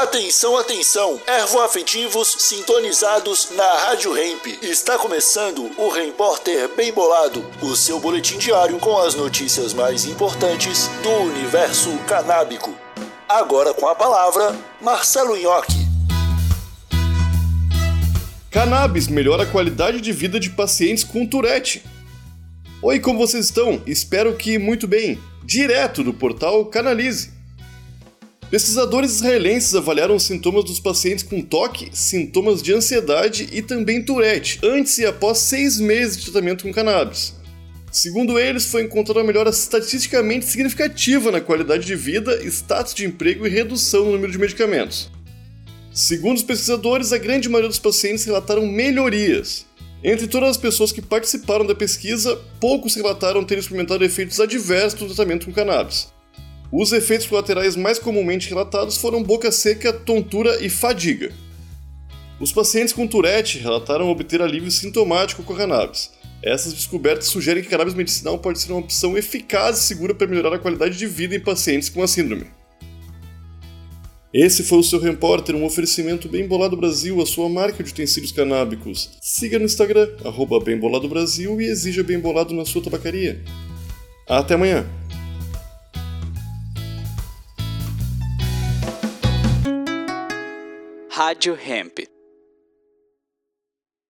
Atenção, atenção! Ervoafetivos sintonizados na Rádio Hemp. Está começando o Repórter Bem Bolado, o seu boletim diário com as notícias mais importantes do universo canábico. Agora com a palavra, Marcelo Nhoque. Cannabis melhora a qualidade de vida de pacientes com Tourette. Oi, como vocês estão? Espero que muito bem. Direto do portal Canalize. Pesquisadores israelenses avaliaram os sintomas dos pacientes com toque, sintomas de ansiedade e também Tourette, antes e após seis meses de tratamento com cannabis. Segundo eles, foi encontrada uma melhora estatisticamente significativa na qualidade de vida, status de emprego e redução no número de medicamentos. Segundo os pesquisadores, a grande maioria dos pacientes relataram melhorias. Entre todas as pessoas que participaram da pesquisa, poucos relataram ter experimentado efeitos adversos do tratamento com cannabis. Os efeitos colaterais mais comumente relatados foram boca seca, tontura e fadiga. Os pacientes com Tourette relataram obter alívio sintomático com a cannabis. Essas descobertas sugerem que cannabis medicinal pode ser uma opção eficaz e segura para melhorar a qualidade de vida em pacientes com a síndrome. Esse foi o seu Repórter, um oferecimento Bem Bolado Brasil, a sua marca de utensílios canábicos. Siga no Instagram, arroba Bem Bolado Brasil e exija Bem Bolado na sua tabacaria. Até amanhã! Rádio Hemp.